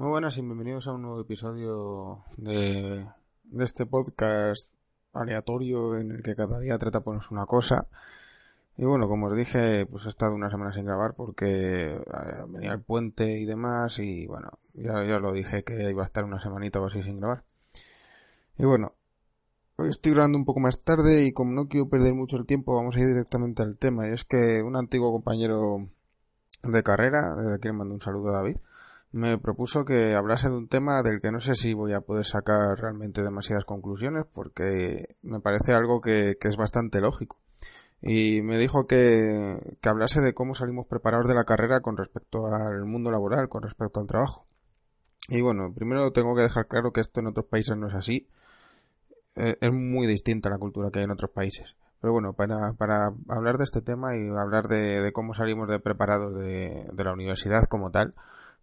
Muy buenas y bienvenidos a un nuevo episodio de, este podcast aleatorio en el que cada día trata ponerse una cosa. Y bueno, como os dije, pues he estado una semana sin grabar porque eh, venía el puente y demás y bueno, ya, ya lo dije que iba a estar una semanita o así sin grabar. Y bueno, hoy estoy grabando un poco más tarde y como no quiero perder mucho el tiempo vamos a ir directamente al tema. Y es que un antiguo compañero de carrera, desde aquí le mando un saludo a David, me propuso que hablase de un tema del que no sé si voy a poder sacar realmente demasiadas conclusiones porque me parece algo que, es bastante lógico. Y me dijo que, que hablase de cómo salimos preparados de la carrera con respecto al mundo laboral, con respecto al trabajo. Y bueno, primero tengo que dejar claro que esto en otros países no es así. Eh, es muy distinta la cultura que hay en otros países. Pero bueno, para, para hablar de este tema y hablar de, de cómo salimos de preparados de, de la universidad como tal,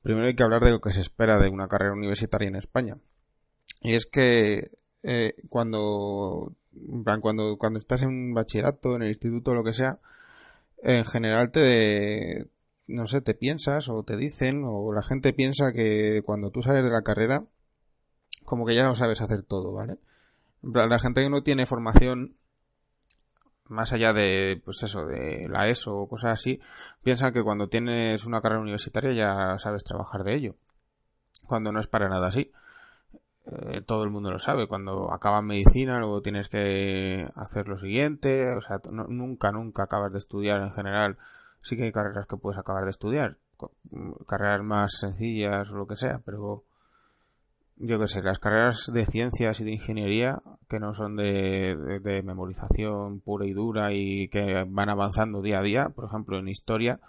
primero hay que hablar de lo que se espera de una carrera universitaria en España. Y es que eh, cuando, cuando, cuando estás en un bachillerato, en el instituto, lo que sea, en general te, no sé, te piensas o te dicen o la gente piensa que cuando tú sales de la carrera, como que ya no sabes hacer todo, ¿vale? La gente que no tiene formación más allá de, pues eso, de la ESO o cosas así, piensan que cuando tienes una carrera universitaria ya sabes trabajar de ello. Cuando no es para nada así. Eh, todo el mundo lo sabe. Cuando acabas medicina, luego tienes que hacer lo siguiente. O sea, nunca, nunca acabas de estudiar en general. Sí que hay carreras que puedes acabar de estudiar. Carreras más sencillas o lo que sea, pero yo qué sé, las carreras de ciencias y de ingeniería, que no son de, de, memorización pura y dura y que van avanzando día a día, por ejemplo en historia,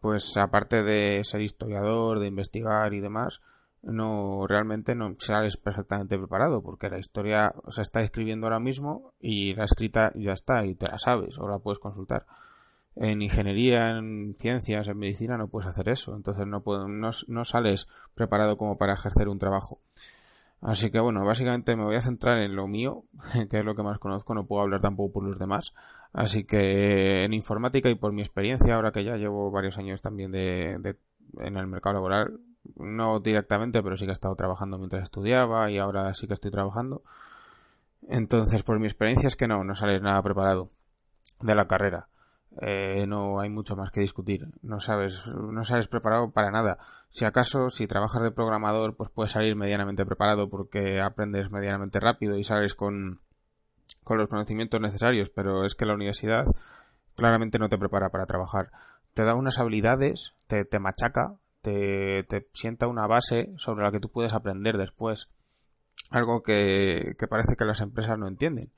pues aparte de ser historiador, de investigar y demás, no realmente no sales perfectamente preparado porque la historia se está escribiendo ahora mismo y la escrita ya está y te la sabes o la puedes consultar en ingeniería, en ciencias, en medicina no puedes hacer eso. Entonces no, no, sales preparado como para ejercer un trabajo. Así que bueno, básicamente me voy a centrar en lo mío, que es lo que más conozco, no puedo hablar tampoco por los demás. Así que en informática y por mi experiencia, ahora que ya llevo varios años también de, en el mercado laboral, no directamente, pero sí que he estado trabajando mientras estudiaba y ahora sí que estoy trabajando. Entonces, por mi experiencia es que no, no sales nada preparado de la carrera. Eh, no hay mucho más que discutir. No sabes, no sabes preparado para nada. Si acaso, si trabajas de programador, pues puedes salir medianamente preparado porque aprendes medianamente rápido y sales con, con los conocimientos necesarios, pero es que la universidad claramente no te prepara para trabajar. Te da unas habilidades, te, te machaca, te, te sienta una base sobre la que tú puedes aprender después. Algo que, que parece que las empresas no entienden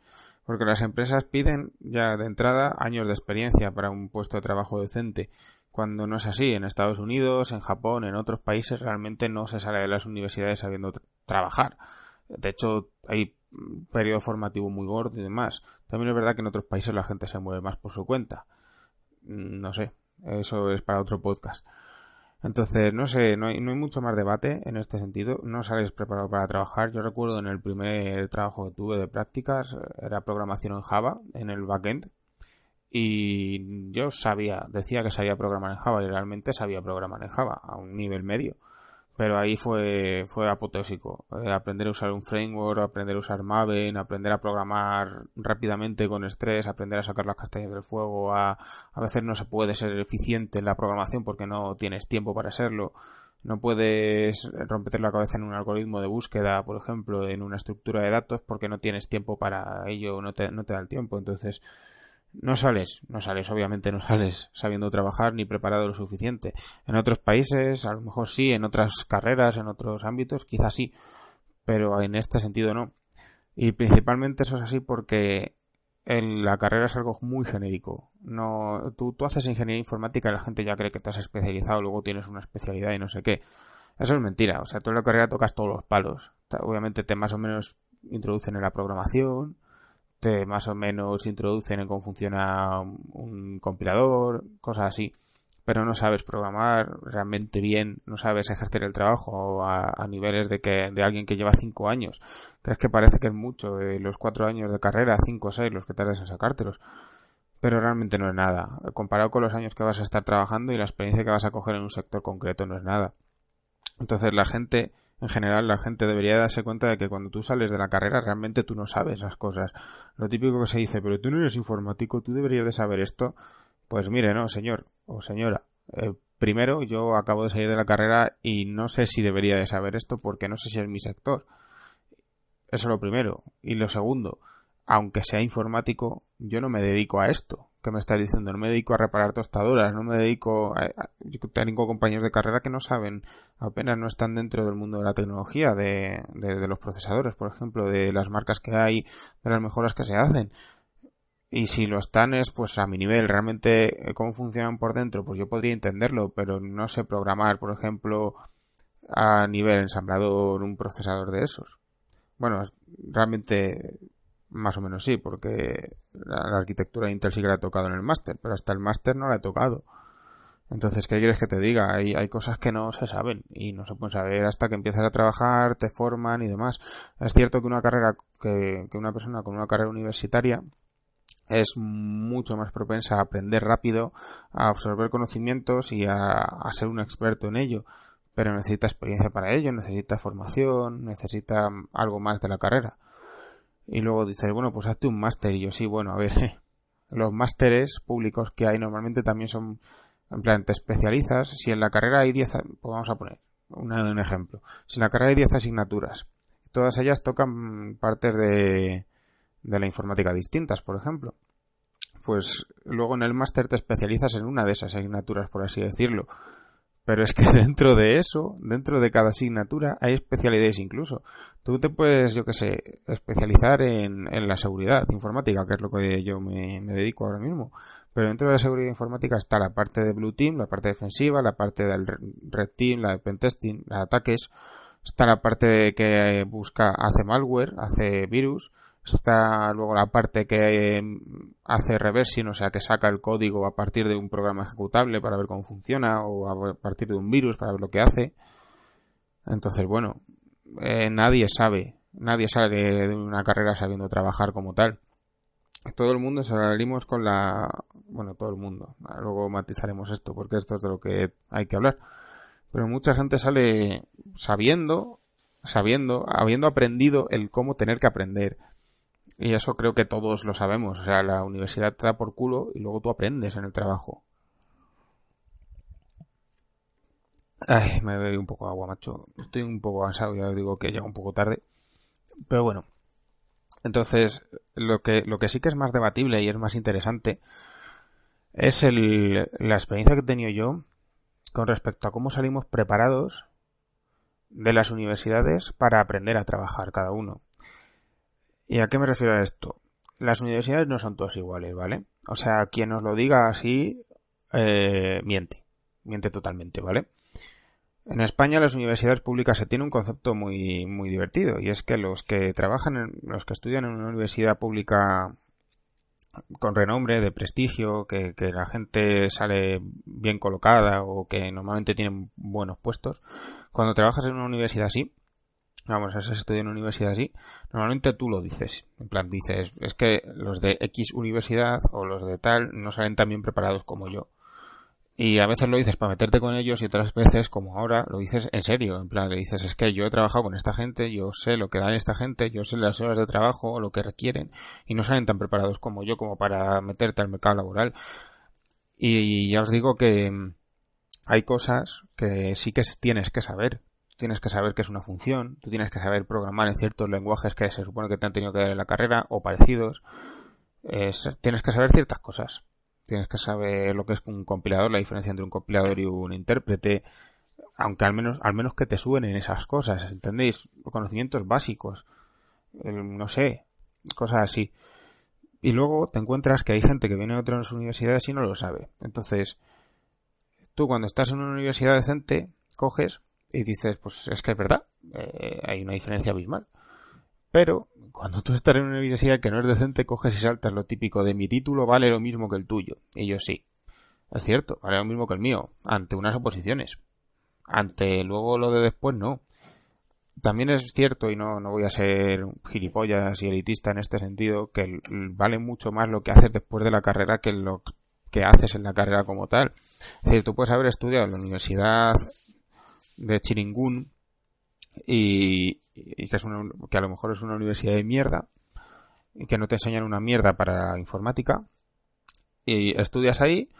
porque las empresas piden ya de entrada años de experiencia para un puesto de trabajo decente, cuando no es así. En Estados Unidos, en Japón, en otros países realmente no se sale de las universidades sabiendo trabajar. De hecho, hay periodo formativo muy gordo y demás. También es verdad que en otros países la gente se mueve más por su cuenta. No sé, eso es para otro podcast. Entonces, no sé, no hay, no hay mucho más debate en este sentido. No sales preparado para trabajar. Yo recuerdo en el primer trabajo que tuve de prácticas, era programación en Java, en el backend. Y yo sabía, decía que sabía programar en Java y realmente sabía programar en Java a un nivel medio pero ahí fue, fue apoteósico. Eh, aprender a usar un framework, aprender a usar Maven, aprender a programar rápidamente con estrés, aprender a sacar las castañas del fuego, a, a veces no se puede ser eficiente en la programación porque no tienes tiempo para serlo. No puedes romper la cabeza en un algoritmo de búsqueda, por ejemplo, en una estructura de datos porque no tienes tiempo para ello, no te, no te da el tiempo. Entonces, no sales, no sales, obviamente no sales sabiendo trabajar ni preparado lo suficiente. En otros países, a lo mejor sí, en otras carreras, en otros ámbitos, quizás sí, pero en este sentido no. Y principalmente eso es así porque en la carrera es algo muy genérico. No, tú, tú haces ingeniería informática y la gente ya cree que te has especializado, luego tienes una especialidad y no sé qué. Eso es mentira. O sea, tú en la carrera tocas todos los palos. Obviamente te más o menos introducen en la programación, te más o menos introducen en cómo funciona un compilador, cosas así. Pero no sabes programar realmente bien, no sabes ejercer el trabajo a, niveles de que de alguien que lleva cinco años. Crees que parece que es mucho, de los cuatro años de carrera, cinco o seis los que tardes en sacártelos pero realmente no es nada. Comparado con los años que vas a estar trabajando y la experiencia que vas a coger en un sector concreto no es nada. Entonces la gente, en general, la gente debería darse cuenta de que cuando tú sales de la carrera realmente tú no sabes las cosas. Lo típico que se dice, pero tú no eres informático, tú deberías de saber esto. Pues mire, no, señor o señora. Eh, primero, yo acabo de salir de la carrera y no sé si debería de saber esto porque no sé si es mi sector. Eso es lo primero. Y lo segundo, aunque sea informático, yo no me dedico a esto que me está diciendo. No me dedico a reparar tostadoras, no me dedico a... Yo tengo compañeros de carrera que no saben, apenas no están dentro del mundo de la tecnología, de, de, los procesadores, por ejemplo, de las marcas que hay, de las mejoras que se hacen. Y si lo están es pues a mi nivel, realmente eh, cómo funcionan por dentro, pues yo podría entenderlo, pero no sé programar, por ejemplo, a nivel ensamblador un procesador de esos. Bueno, realmente más o menos sí, porque la, arquitectura de Intel sí que la he tocado en el máster, pero hasta el máster no la he tocado. Entonces, ¿qué quieres que te diga? Hay, hay cosas que no se saben y no se pueden saber hasta que empiezas a trabajar, te forman y demás. Es cierto que una carrera, que, que una persona con una carrera universitaria es mucho más propensa a aprender rápido, a absorber conocimientos y a, a ser un experto en ello. Pero necesita experiencia para ello, necesita formación, necesita algo más de la carrera. Y luego dices, bueno, pues hazte un máster. Y yo, sí, bueno, a ver, los másteres públicos que hay normalmente también son, en plan, te especializas. Si en la carrera hay 10, pues vamos a poner un ejemplo. Si en la carrera hay 10 asignaturas, todas ellas tocan partes de, de la informática distintas, por ejemplo. Pues luego en el máster te especializas en una de esas asignaturas, por así decirlo. Pero es que dentro de eso, dentro de cada asignatura, hay especialidades incluso. Tú te puedes, yo qué sé, especializar en, en, la seguridad informática, que es lo que yo me, dedico ahora mismo. Pero dentro de la seguridad informática está la parte de Blue Team, la parte defensiva, la parte del Red Team, la de Pentesting, los ataques. Está la parte que busca, hace malware, hace virus Está luego la parte que em, hace reversing, o sea, que saca el código a partir de un programa ejecutable para ver cómo funciona o a partir de un virus para ver lo que hace. Entonces, bueno, eh, nadie sabe, nadie sale de una carrera sabiendo trabajar como tal. Todo el mundo salimos con la... Bueno, todo el mundo. Luego matizaremos esto porque esto es de lo que hay que hablar. Pero mucha gente sale sabiendo, sabiendo, habiendo aprendido el cómo tener que aprender, y eso creo que todos lo sabemos. O sea, la universidad te da por culo y luego tú aprendes en el trabajo. Ay, me bebí un poco de agua, macho. Estoy un poco cansado, ya os digo que llega un poco tarde. Pero bueno. Entonces, lo que, lo que sí que es más debatible y es más interesante es el, la experiencia que he tenido yo con respecto a cómo salimos preparados de las universidades para aprender a trabajar cada uno. ¿Y a qué me refiero a esto? Las universidades no son todas iguales, ¿vale? O sea, quien nos lo diga así, eh, miente. Miente totalmente, ¿vale? En España las universidades públicas se tiene un concepto muy, muy divertido y es que los que trabajan, en, los que estudian en una universidad pública con renombre, de prestigio, que, que, la gente sale bien colocada o que normalmente tienen buenos puestos, cuando trabajas en una universidad así, vamos, has estudiado en una universidad así, normalmente tú lo dices. En plan, dices, es que los de X universidad o los de tal no salen tan bien preparados como yo. Y a veces lo dices para meterte con ellos y otras veces, como ahora, lo dices en serio. En plan, le dices, es que yo he trabajado con esta gente, yo sé lo que dan esta gente, yo sé las horas de trabajo o lo que requieren y no salen tan preparados como yo como para meterte al mercado laboral. Y ya os digo que hay cosas que sí que tienes que saber tienes que saber qué es una función, tú tienes que saber programar en ciertos lenguajes que se supone que te han tenido que dar en la carrera o parecidos. tienes que saber ciertas cosas. Tienes que saber lo que es un compilador, la diferencia entre un compilador y un intérprete, aunque al menos, al menos que te suenen esas cosas, ¿entendéis? Conocimientos básicos, no sé, cosas así. Y luego te encuentras que hay gente que viene de otras universidades y no lo sabe. Entonces, tú cuando estás en una universidad decente, coges Y dices, pues es que es verdad, eh, hay una diferencia abismal. Pero cuando tú estás en una universidad que no es decente, coges y saltas lo típico de mi título vale lo mismo que el tuyo. Y yo sí. Es cierto, vale lo mismo que el mío, ante unas oposiciones. Ante luego lo de después no. También es cierto, y no, no voy a ser gilipollas y elitista en este sentido, que vale mucho más lo que haces después de la carrera que lo que haces en la carrera como tal. Es decir, tú puedes haber estudiado en la Universidad de Chiringún y, que, es una, que a lo mejor es una universidad de mierda y que no te enseñan una mierda para informática y estudias ahí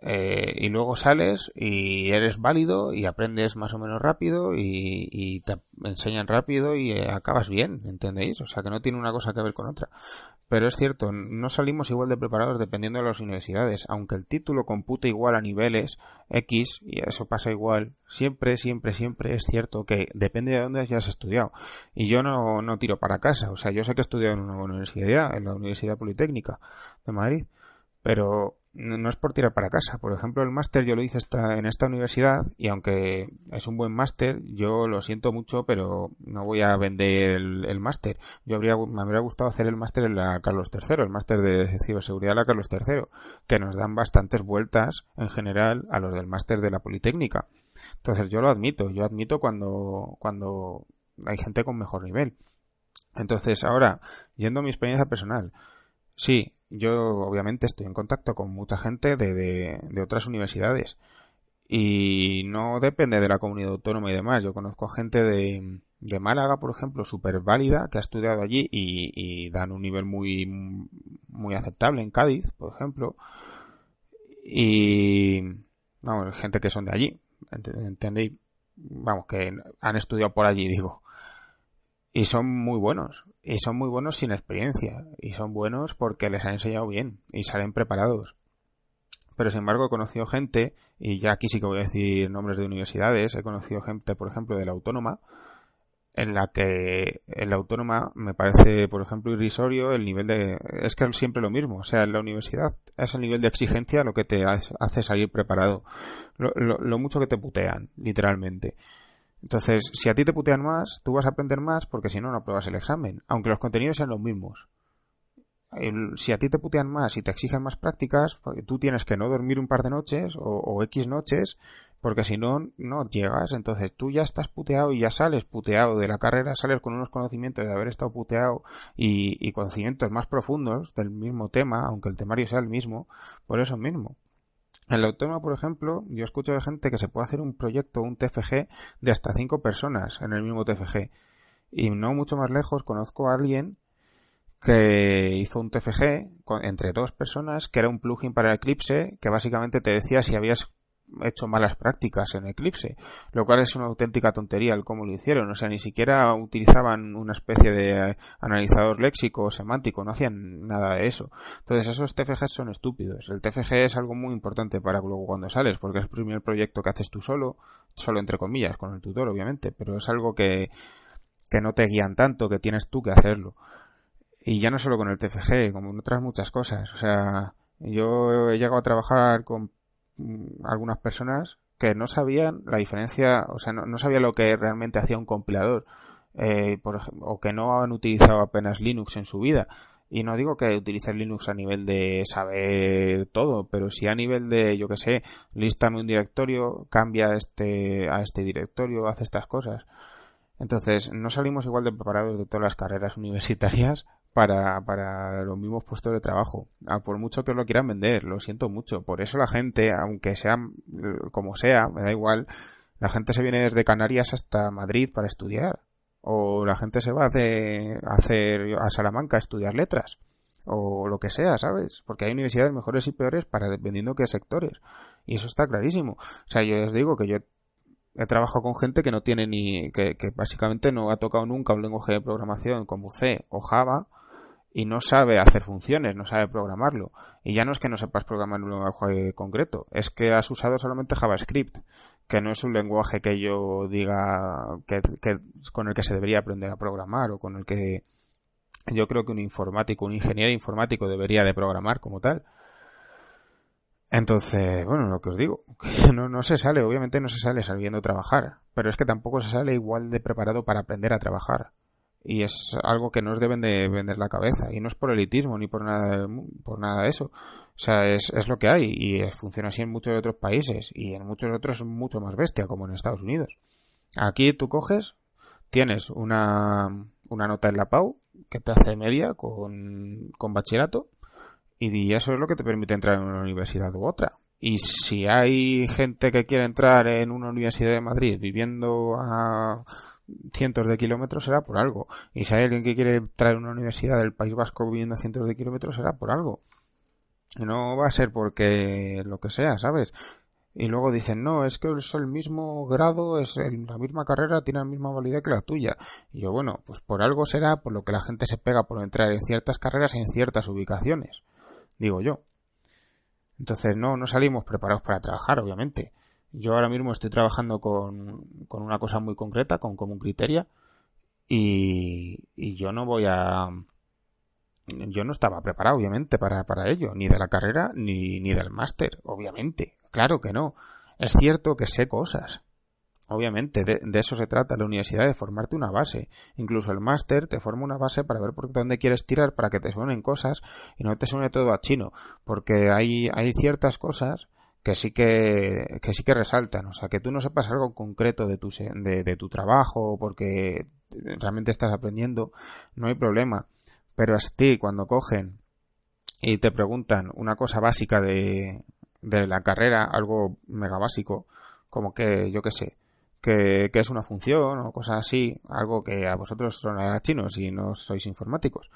eh, y luego sales y eres válido y aprendes más o menos rápido y, te enseñan rápido y eh, acabas bien, ¿entendéis? O sea que no tiene una cosa que ver con otra. Pero es cierto, no salimos igual de preparados dependiendo de las universidades, aunque el título compute igual a niveles X, y eso pasa igual, siempre, siempre, siempre es cierto que depende de dónde hayas estudiado. Y yo no, no tiro para casa, o sea, yo sé que he estudiado en una universidad, en la Universidad Politécnica de Madrid, pero no es por tirar para casa. Por ejemplo, el máster yo lo hice esta, en esta universidad y aunque es un buen máster, yo lo siento mucho, pero no voy a vender el, máster. Yo habría, me habría gustado hacer el máster en la Carlos III, el máster de ciberseguridad de la Carlos III, que nos dan bastantes vueltas en general a los del máster de la Politécnica. Entonces yo lo admito, yo admito cuando, cuando hay gente con mejor nivel. Entonces ahora, yendo a mi experiencia personal, sí, yo obviamente estoy en contacto con mucha gente de, de, otras universidades y no depende de la comunidad autónoma y demás. Yo conozco gente de, de Málaga, por ejemplo, súper válida, que ha estudiado allí y, dan un nivel muy, muy aceptable en Cádiz, por ejemplo. Y, vamos, gente que son de allí, ¿entendéis? Vamos, que han estudiado por allí, digo y son muy buenos y son muy buenos sin experiencia. Y son buenos porque les han enseñado bien y salen preparados. Pero sin embargo he conocido gente y ya aquí sí que voy a decir nombres de universidades he conocido gente por ejemplo de la autónoma en la que en la autónoma me parece por ejemplo irrisorio el nivel de es que es siempre lo mismo. O sea en la universidad es el nivel de exigencia lo que te hace salir preparado. Lo, lo mucho que te putean literalmente entonces, si a ti te putean más, tú vas a aprender más porque si no, no apruebas el examen, aunque los contenidos sean los mismos. si a ti te putean más y te exigen más prácticas, tú tienes que no dormir un par de noches o, X noches, porque si no, no llegas. Entonces tú ya estás puteado y ya sales puteado de la carrera, sales con unos conocimientos de haber estado puteado y, y conocimientos más profundos del mismo tema, aunque el temario sea el mismo, por eso mismo. En la autónoma, por ejemplo, yo escucho de gente que se puede hacer un proyecto, un TFG, de hasta cinco personas en el mismo TFG. Y no mucho más lejos conozco a alguien que hizo un TFG entre dos personas, que era un plugin para Eclipse, que básicamente te decía si habías hecho malas prácticas en Eclipse, lo cual es una auténtica tontería el cómo lo hicieron, o sea, ni siquiera utilizaban una especie de analizador léxico o semántico, no hacían nada de eso. Entonces esos TFGs son estúpidos. El TFG es algo muy importante para luego cuando sales, porque es el primer proyecto que haces tú solo, solo entre comillas, con el tutor obviamente, pero es algo que, que no te guían tanto, que tienes tú que hacerlo. Y ya no solo con el TFG, como en otras muchas cosas, o sea, yo he llegado a trabajar con algunas personas que no sabían la diferencia, o sea, no, no sabían lo que realmente hacía un compilador, eh, o que no han utilizado apenas Linux en su vida. Y no digo que utilicen Linux a nivel de saber todo, pero si a nivel de, yo que sé, lístame un directorio, cambia este, a este directorio, hace estas cosas. Entonces, no salimos igual de preparados de todas las carreras universitarias para, para los mismos puestos de trabajo. Ah, por mucho que lo quieran vender, lo siento mucho. Por eso la gente, aunque sea como sea, me da igual, la gente se viene desde Canarias hasta Madrid para estudiar. O la gente se va de hacer a Salamanca a estudiar letras. O lo que sea, ¿sabes? Porque hay universidades mejores y peores para dependiendo qué sectores. Y eso está clarísimo. O sea, yo os digo que yo he trabajado con gente que no tiene ni, que, que básicamente no ha tocado nunca un lenguaje de programación como C o Java y no sabe hacer funciones, no sabe programarlo. Y ya no es que no sepas programar un lenguaje concreto, es que has usado solamente JavaScript, que no es un lenguaje que yo diga que, con el que se debería aprender a programar o con el que yo creo que un informático, un ingeniero informático debería de programar como tal. Entonces, bueno, lo que os digo, que no, no se sale, obviamente no se sale sabiendo trabajar, pero es que tampoco se sale igual de preparado para aprender a trabajar. Y es algo que no os deben de vender la cabeza. Y no es por elitismo ni por nada, por nada de eso. O sea, es, es lo que hay. Y funciona así en muchos otros países. Y en muchos otros es mucho más bestia, como en Estados Unidos. Aquí tú coges, tienes una, una nota en la PAU que te hace media con, con bachillerato y eso es lo que te permite entrar en una universidad u otra. Y si hay gente que quiere entrar en una universidad de Madrid viviendo a cientos de kilómetros será por algo. Y si hay alguien que quiere entrar en una universidad del País Vasco viviendo a cientos de kilómetros será por algo. No va a ser porque lo que sea, ¿sabes? Y luego dicen, no, es que es el mismo grado, es la misma carrera, tiene la misma validez que la tuya. Y yo, bueno, pues por algo será por lo que la gente se pega por entrar en ciertas carreras en ciertas ubicaciones digo yo. Entonces no, no salimos preparados para trabajar, obviamente. Yo ahora mismo estoy trabajando con, con una cosa muy concreta, con Común Criteria, y, y yo no voy a... Yo no estaba preparado, obviamente, para, para ello, ni de la carrera, ni, ni del máster, obviamente. Claro que no. Es cierto que sé cosas, Obviamente, de, eso se trata la universidad, de formarte una base. Incluso el máster te forma una base para ver por dónde quieres tirar para que te suenen cosas y no te suene todo a chino. Porque hay, hay ciertas cosas que sí que, que sí que resaltan. O sea, que tú no sepas algo concreto de tu, de, de tu trabajo porque realmente estás aprendiendo, no hay problema. Pero a ti, cuando cogen y te preguntan una cosa básica de, de la carrera, algo mega básico, como que, yo qué sé, que, es una función o cosas así, algo que a vosotros sonará chino si no sois informáticos.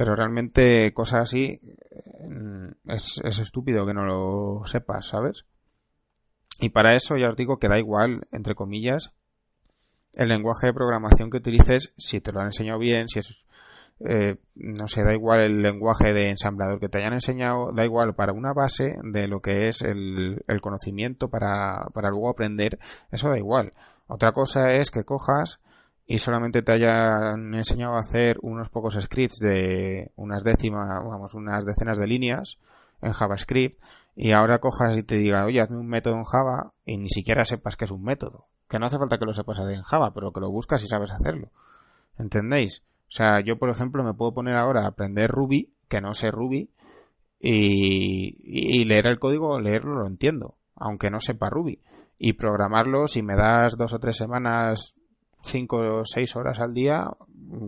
Pero realmente cosas así mm, es, es estúpido que no lo sepas, ¿sabes? Y para eso ya os digo que da igual, entre comillas, el lenguaje de programación que utilices, si te lo han enseñado bien, si es eh, no sé, da igual el lenguaje de ensamblador que te hayan enseñado, da igual para una base de lo que es el, conocimiento para, para luego aprender, eso da igual. Otra cosa es que cojas y solamente te hayan enseñado a hacer unos pocos scripts de unas décimas, vamos, unas decenas de líneas en JavaScript y ahora cojas y te diga, oye, hazme un método en Java y ni siquiera sepas que es un método. Que no hace falta que lo sepas hacer en Java, pero que lo buscas y sabes hacerlo. ¿Entendéis? O sea, yo, por ejemplo, me puedo poner ahora a aprender Ruby, que no sé Ruby, y, leer el código, leerlo lo entiendo, aunque no sepa Ruby. Y programarlo, si me das dos o tres semanas, cinco o seis horas al día,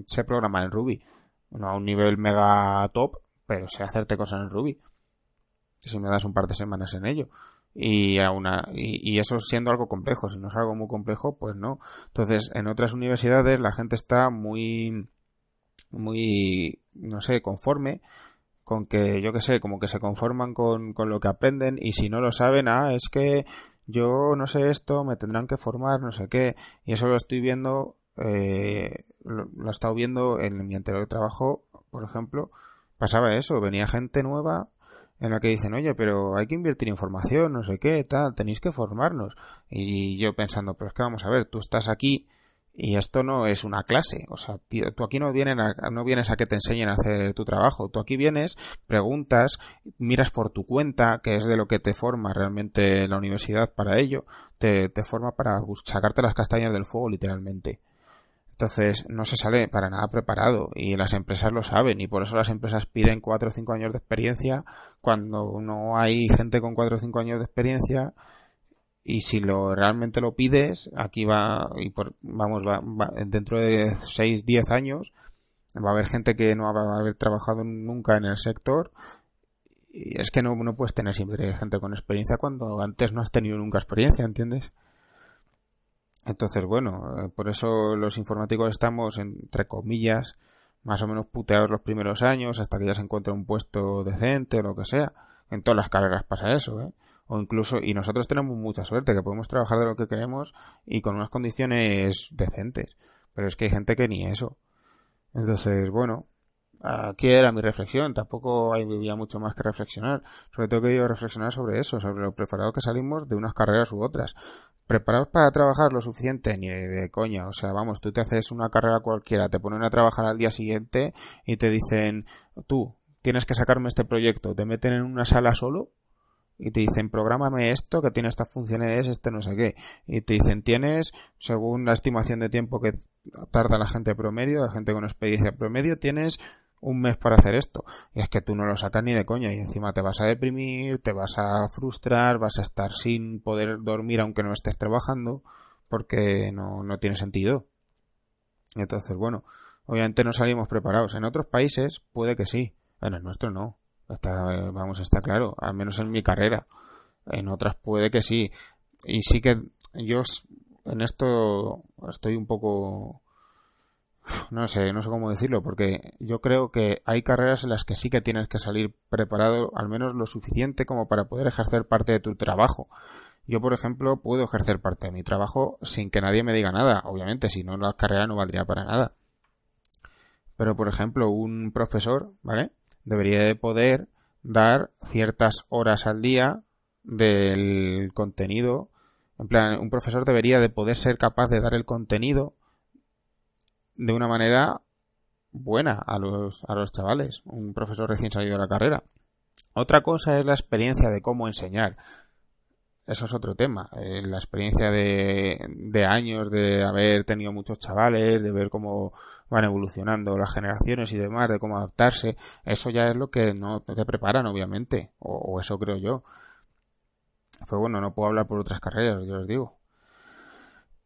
sé programar en Ruby. No a un nivel mega top, pero sé hacerte cosas en Ruby. Si me das un par de semanas en ello. Y, a una, y, eso siendo algo complejo. Si no es algo muy complejo, pues no. Entonces, en otras universidades la gente está muy muy, no sé, conforme con que, yo que sé, como que se conforman con, con lo que aprenden y si no lo saben, ah, es que yo no sé esto, me tendrán que formar, no sé qué, y eso lo estoy viendo, eh, lo, he estado viendo en mi anterior trabajo, por ejemplo, pasaba eso, venía gente nueva en la que dicen, oye, pero hay que invertir información, no sé qué, tal, tenéis que formarnos. Y yo pensando, pero es que vamos a ver, tú estás aquí y esto no es una clase, o sea, tú aquí no, vienen no vienes a que te enseñen a hacer tu trabajo, tú aquí vienes, preguntas, miras por tu cuenta, que es de lo que te forma realmente la universidad para ello, te, te forma para sacarte las castañas del fuego literalmente. Entonces no se sale para nada preparado y las empresas lo saben. Y por eso las empresas piden cuatro o cinco años de experiencia. Cuando no hay gente con cuatro o cinco años de experiencia y si lo realmente lo pides aquí va y por, vamos va, dentro de 6 10 años va a haber gente que no va a haber trabajado nunca en el sector y es que no, no puedes tener siempre gente con experiencia cuando antes no has tenido nunca experiencia ¿entiendes? entonces bueno eh, por eso los informáticos estamos entre comillas más o menos puteados los primeros años hasta que ya se encuentra un puesto decente o lo que sea en todas las carreras pasa eso ¿eh? O incluso y nosotros tenemos mucha suerte que podemos trabajar de lo que queremos y con unas condiciones decentes. Pero es que hay gente que ni eso. Entonces bueno aquí era mi reflexión. Tampoco había mucho más que reflexionar. Sobre todo que yo reflexionar sobre eso sobre lo preparado que salimos de unas carreras u otras. Preparados para trabajar lo suficiente ni de, coña. O sea vamos tú te haces una carrera cualquiera te ponen a trabajar al día siguiente y te dicen tú tienes que sacarme este proyecto te meten en una sala solo y te dicen, prográmame esto que tiene estas funciones, este no sé qué. Y te dicen, tienes, según la estimación de tiempo que tarda la gente promedio, la gente con experiencia promedio, tienes un mes para hacer esto. Y es que tú no lo sacas ni de coña y encima te vas a deprimir, te vas a frustrar, vas a estar sin poder dormir aunque no estés trabajando, porque no, no tiene sentido. Entonces, bueno, obviamente no salimos preparados. En otros países puede que sí, en el nuestro no. Está, vamos, está claro, al menos en mi carrera. En otras puede que sí. Y sí que yo en esto estoy un poco no sé, no sé cómo decirlo, porque yo creo que hay carreras en las que sí que tienes que salir preparado al menos lo suficiente como para poder ejercer parte de tu trabajo. Yo, por ejemplo, puedo ejercer parte de mi trabajo sin que nadie me diga nada. Obviamente, si no, la carrera no valdría para nada. Pero, por ejemplo, un profesor, ¿vale? Debería de poder dar ciertas horas al día del contenido. En plan, un profesor debería de poder ser capaz de dar el contenido de una manera buena a los, a los chavales, un profesor recién salido de la carrera. Otra cosa es la experiencia de cómo enseñar. Eso es otro tema. Eh, la experiencia de, de años, de haber tenido muchos chavales, de ver cómo van evolucionando las generaciones y demás, de cómo adaptarse, eso ya es lo que no te preparan, obviamente. O, eso creo yo. Pues bueno, no puedo hablar por otras carreras, yo os digo.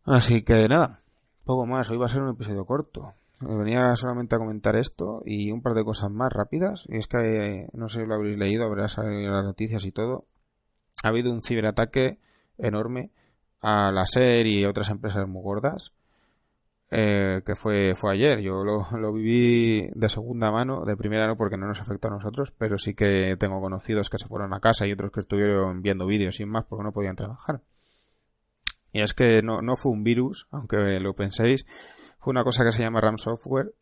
Así que nada, poco más, hoy va a ser un episodio corto. Venía solamente a comentar esto y un par de cosas más rápidas. Y es que, no sé si lo habréis leído, habrá salido las noticias y todo. Ha habido un ciberataque enorme a la SER y otras empresas muy gordas. Eh, que fue, fue ayer. Yo lo, lo, viví de segunda mano, de primera no porque no nos afectó a nosotros, pero sí que tengo conocidos que se fueron a casa y otros que estuvieron viendo vídeos sin más porque no podían trabajar. Y es que no, no fue un virus, aunque lo penséis, fue una cosa que se llama RAM Software,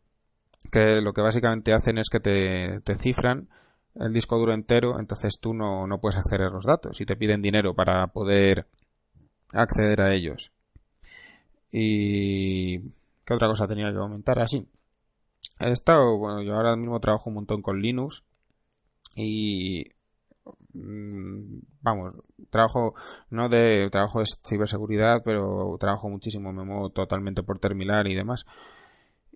que lo que básicamente hacen es que te, te cifran el disco duro entero, entonces tú no, no puedes acceder a los datos y te piden dinero para poder acceder a ellos. Y ¿qué otra cosa tenía que comentar? Así. He estado, bueno, yo ahora mismo trabajo un montón con Linux y Mm, vamos, trabajo no de trabajo de ciberseguridad, pero trabajo muchísimo, me muevo totalmente por terminal y demás.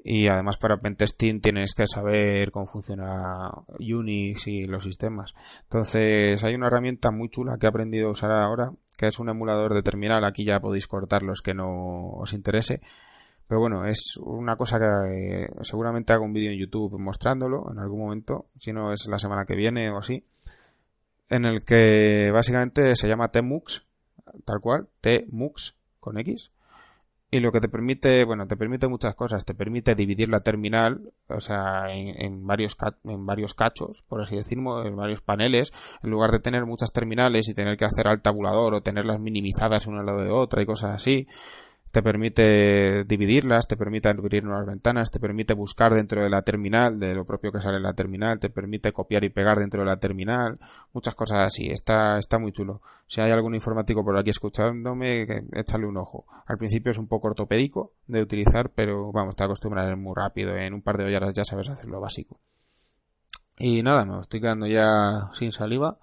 Y además para pentesting tienes que saber cómo funciona Unix y los sistemas. Entonces hay una herramienta muy chula que he aprendido a usar ahora, que es un emulador de terminal. Aquí ya podéis cortar los que no os interese. Pero bueno, es una cosa que eh, seguramente hago un vídeo en YouTube mostrándolo en algún momento, si no es la semana que viene o así en el que básicamente se llama Tmux, tal cual, Tmux con X. Y lo que te permite, bueno, te permite muchas cosas. Te permite dividir la terminal, o sea, en, varios, en varios cachos, por así decirlo, en varios paneles. En lugar de tener muchas terminales y tener que hacer al tabulador o tenerlas minimizadas una al lado de otra y cosas así, te permite dividirlas, te permite abrir nuevas ventanas, te permite buscar dentro de la terminal, de lo propio que sale en la terminal, te permite copiar y pegar dentro de la terminal, muchas cosas así, está, está muy chulo. Si hay algún informático por aquí escuchándome, échale un ojo. Al principio es un poco ortopédico de utilizar, pero vamos, te acostumbras muy rápido, en un par de horas ya sabes hacer lo básico. Y nada, me estoy quedando ya sin saliva.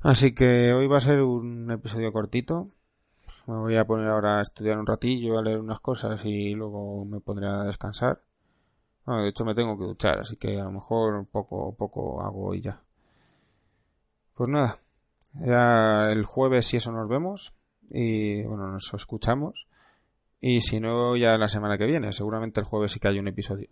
Así que hoy va a ser un episodio cortito, me voy a poner ahora a estudiar un ratillo, a leer unas cosas y luego me pondré a descansar. Bueno, de hecho me tengo que duchar, así que a lo mejor poco poco hago y ya. Pues nada, ya el jueves si eso nos vemos y bueno, nos escuchamos. Y si no, ya la semana que viene, seguramente el jueves sí que hay un episodio.